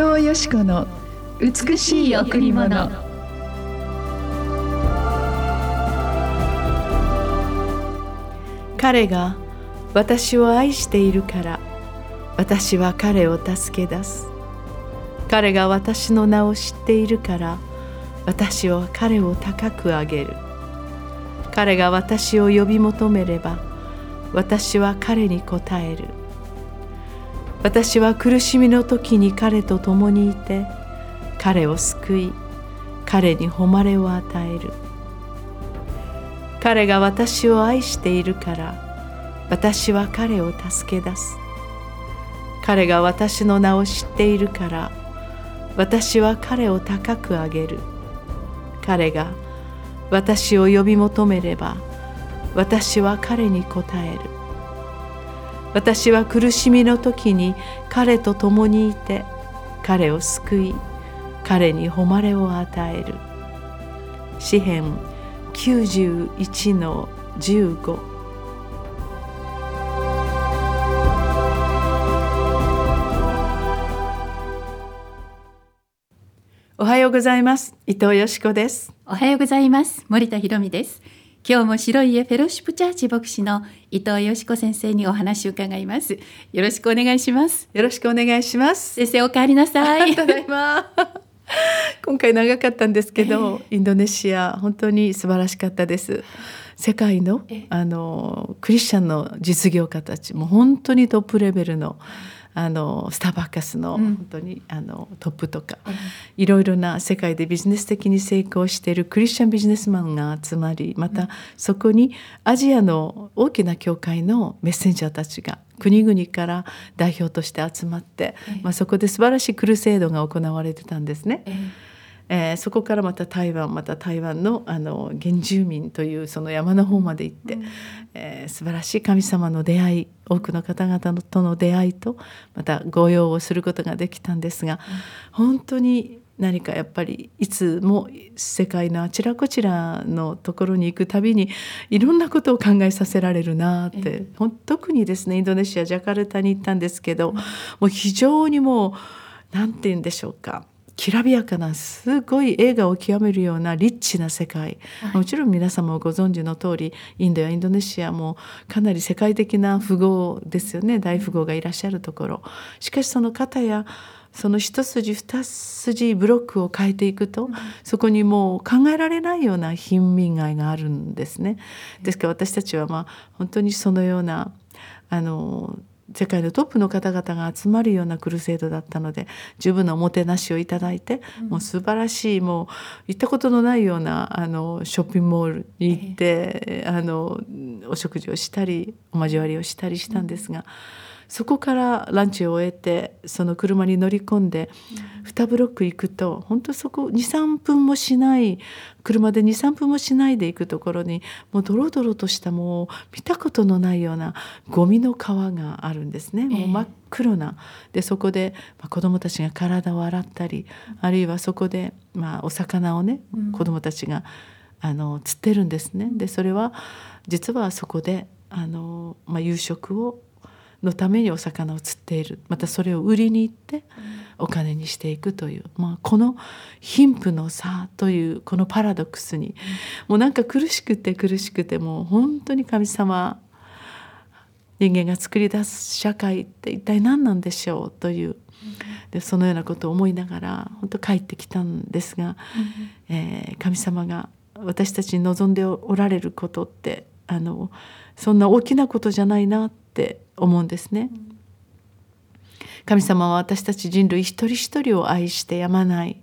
藤よし子の美しい贈り物。彼が私を愛しているから私は彼を助け出す。彼が私の名を知っているから私は彼を高く上げる。彼が私を呼び求めれば私は彼に応える。私は苦しみの時に彼と共にいて彼を救い彼に誉れを与える。彼が私を愛しているから私は彼を助け出す。彼が私の名を知っているから私は彼を高く上げる。彼が私を呼び求めれば私は彼に応える。私は苦しみの時に彼と共にいて彼を救い彼に誉れを与える。詩編91の15おはようございます。伊藤よしこです。おはようございます。森田博美です。今日も白い家フェロシップチャーチ牧師の伊藤よしこ先生にお話を伺います。よろしくお願いします。よろしくお願いします。先生お帰りなさい。ただいま今回長かったんですけど、インドネシア本当に素晴らしかったです。世界のあのクリスチャンの実業家たちも本当にトップレベルのあのスターバッカスの本当に、あのトップとか、いろいろな世界でビジネス的に成功しているクリスチャンビジネスマンが集まりまたそこにアジアの大きな教会のメッセンジャーたちが国々から代表として集まって、まあ、そこで素晴らしいクルセードが行われてたんですね。えーそこからまた台湾また台湾のあの原住民というその山の方まで行って、えー素晴らしい神様の出会い多くの方々との出会いとまた御用をすることができたんですが、本当に何かやっぱりいつも世界のあちらこちらのところに行くたびにいろんなことを考えさせられるなって、ほん特にですねインドネシアジャカルタに行ったんですけど、もう非常にもう何て言うんでしょうかきらびやかなすごい映画を極めるようなリッチな世界、もちろん皆様もご存知の通りインドやインドネシアもかなり世界的な富豪ですよね。大富豪がいらっしゃるところ。しかしその方やその一筋二筋ブロックを変えていくと、そこにもう考えられないような貧民街があるんですね。ですから私たちはまあ本当にそのようなあの世界のトップの方々が集まるようなクルセードだったので十分なおもてなしをいただいて、もう素晴らしいもう行ったことのないようなあのショッピングモールに行って、あのお食事をしたりお交わりをしたりしたんですが。そこからランチを終えてその車に乗り込んで2ブロック行くと本当そこ23分もしない車で23分もしないで行くところにもうドロドロとしたもう見たことのないようなゴミの川があるんですね。もう真っ黒な。でそこで、まあ、子どもたちが体を洗ったりあるいはそこで、まあ、お魚をね子どもたちがあの釣ってるんですね。でそれは実はそこであの、まあ、夕食をのためにお魚を釣っている。またそれを売りに行ってお金にしていくという、まあ、この貧富の差というこのパラドックスにもうなんか苦しくて苦しくてもう本当に神様人間が作り出す社会って一体何なんでしょうという。でそのようなことを思いながら本当帰ってきたんですが、えー神様が私たちに望んでおられることってあのそんな大きなことじゃないなって思うんですね。神様は私たち人類一人一人を愛してやまない。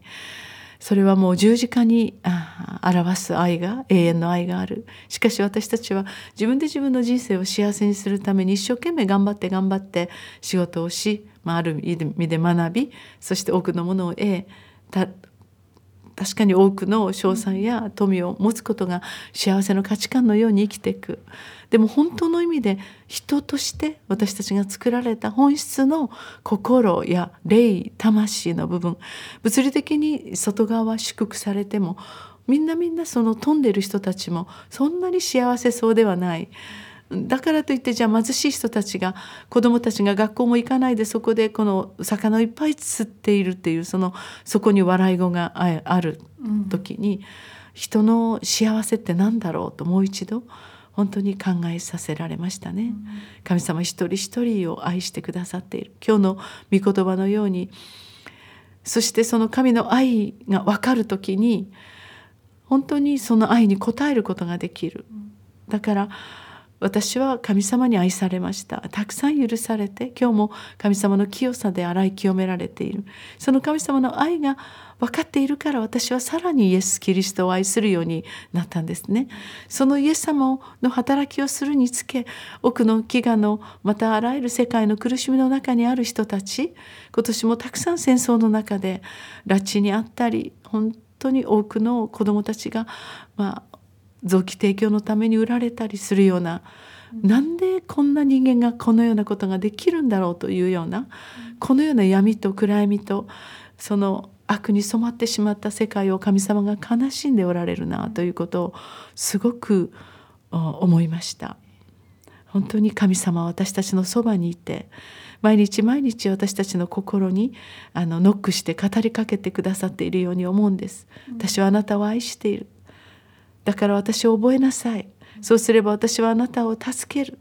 それはもう十字架に表す愛が永遠の愛がある。しかし私たちは自分で自分の人生を幸せにするために一生懸命頑張って頑張って仕事をし、まあ、ある意味で学びそして多くのものを得た確かに多くの賞賛や富を持つことが幸せの価値観のように生きていく。でも本当の意味で人として私たちが作られた本質の心や霊魂の部分物理的に外側は祝福されてもみんなみんなその飛んでる人たちもそんなに幸せそうではない。だからといってじゃあ貧しい人たちが子どもたちが学校も行かないでそこでこの魚をいっぱい釣っているっていうそのそこに笑い声がある時に、人の幸せって何だろうともう一度本当に考えさせられましたね。神様一人一人を愛してくださっている今日の御言葉のようにそしてその神の愛が分かる時に本当にその愛に応えることができる。だから私は神様に愛されました。たくさん許されて今日も神様の清さで洗い清められている。その神様の愛が分かっているから私はさらにイエス・キリストを愛するようになったんですね。そのイエス様の働きをするにつけ奥の飢餓のまたあらゆる世界の苦しみの中にある人たち今年もたくさん戦争の中で拉致にあったり本当に多くの子どもたちが、まあ、臓器提供のために売られたりするような、うん、なんでこんな人間がこのようなことができるんだろうというような、うん、このような闇と暗闇とその悪に染まってしまった世界を神様が悲しんでおられるなということをすごく思いました。本当に神様は私たちのそばにいて毎日毎日私たちの心にあのノックして語りかけてくださっているように思うんです。私はあなたを愛している。だから私を覚えなさい。そうすれば私はあなたを助ける。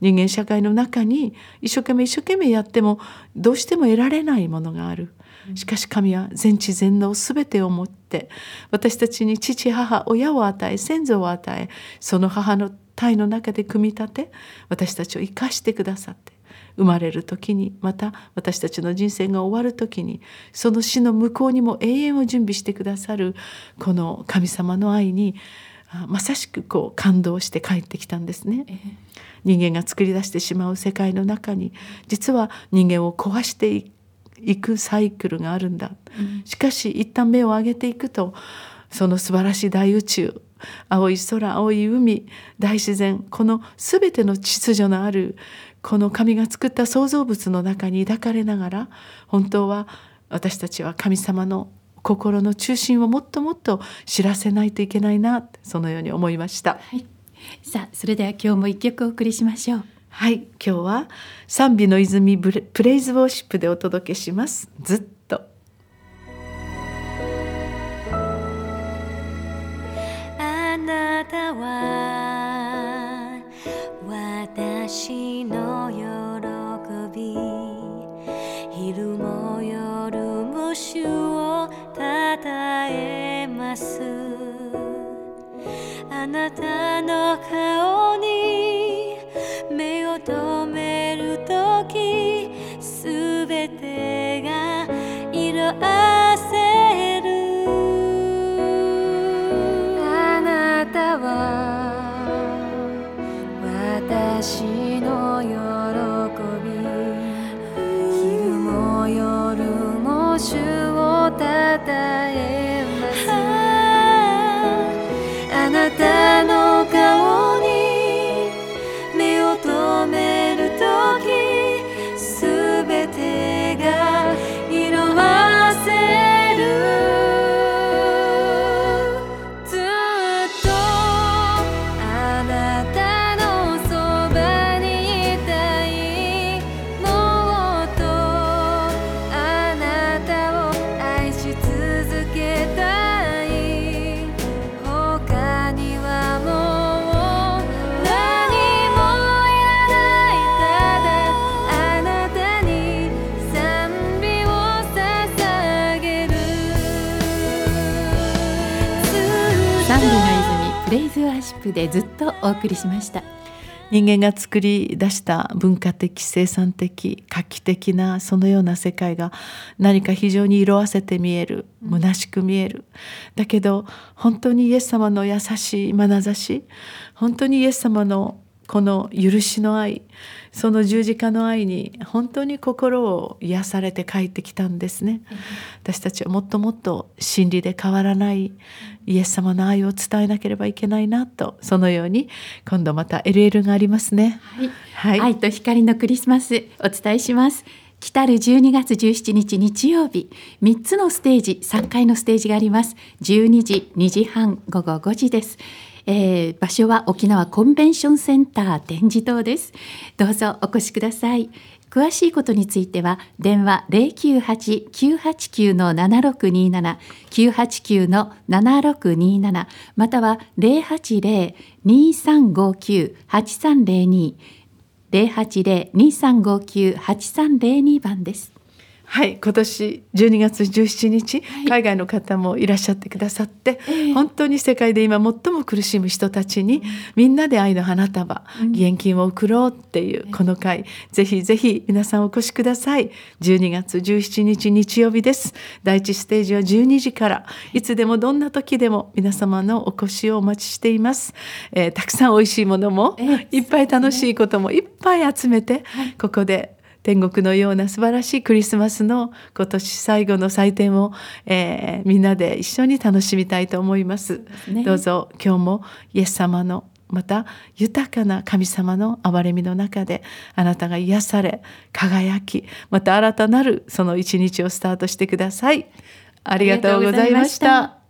人間社会の中に一生懸命一生懸命やってもどうしても得られないものがある。しかし神は全知全能全てをもって私たちに父母親を与え先祖を与えその母の体の中で組み立て私たちを生かしてくださって生まれる時にまた私たちの人生が終わる時にその死の向こうにも永遠を準備してくださるこの神様の愛にまさしくこう感動して帰ってきたんですね。人間が作り出してしまう世界の中に実は人間を壊していくサイクルがあるんだ。しかし一旦目を上げていくとその素晴らしい大宇宙青い空青い海大自然この全ての秩序のあるこの神が作った創造物の中に抱かれながら本当は私たちは神様の心の中心をもっともっと知らせないといけないなそのように思いました、はい、さあそれでは今日も一曲お送りしましょう。はい。今日は賛美の泉プレイズウォーシップでお届けします。ずっなも賛美の泉プレイズワーシップでずっとお送りしました。人間が作り出した文化的生産的画期的なそのような世界が何か非常に色あせて見える虚しく見える。だけど本当にイエス様の優しい眼差し本当にイエス様のこの許しの愛その十字架の愛に本当に心を癒されて帰ってきたんですね、私たちはもっともっと真理で変わらないイエス様の愛を伝えなければいけないなとそのように今度また LL がありますね。はい、はい。愛と光のクリスマスお伝えします。来たる12月17日日曜日3つのステージ3回のステージがあります。12時2時半午後5時ですえー場所は沖縄コンベンションセンター展示棟です。どうぞお越しください。詳しいことについては電話098-989の7627 989の7627または080-2359-8302 080-2359-8302番です。はい、今年12月17日、海外の方もいらっしゃってくださって、本当に世界で今最も苦しむ人たちに、みんなで愛の花束、義援金を送ろうっていうこの会、ぜひぜひ皆さんお越しください。12月17日日曜日です。第一ステージは12時から、いつでもどんな時でも皆様のお越しをお待ちしています。えーたくさん美味しいものも、ええ。いっぱい楽しいこともいっぱい集めて、ここで天国のような素晴らしいクリスマスの今年最後の祭典を、えーみんなで一緒に楽しみたいと思います。ねどうぞ今日もイエス様のまた豊かな神様の憐れみの中であなたが癒され輝きまた新たなるその一日をスタートしてください。ありがとうございました。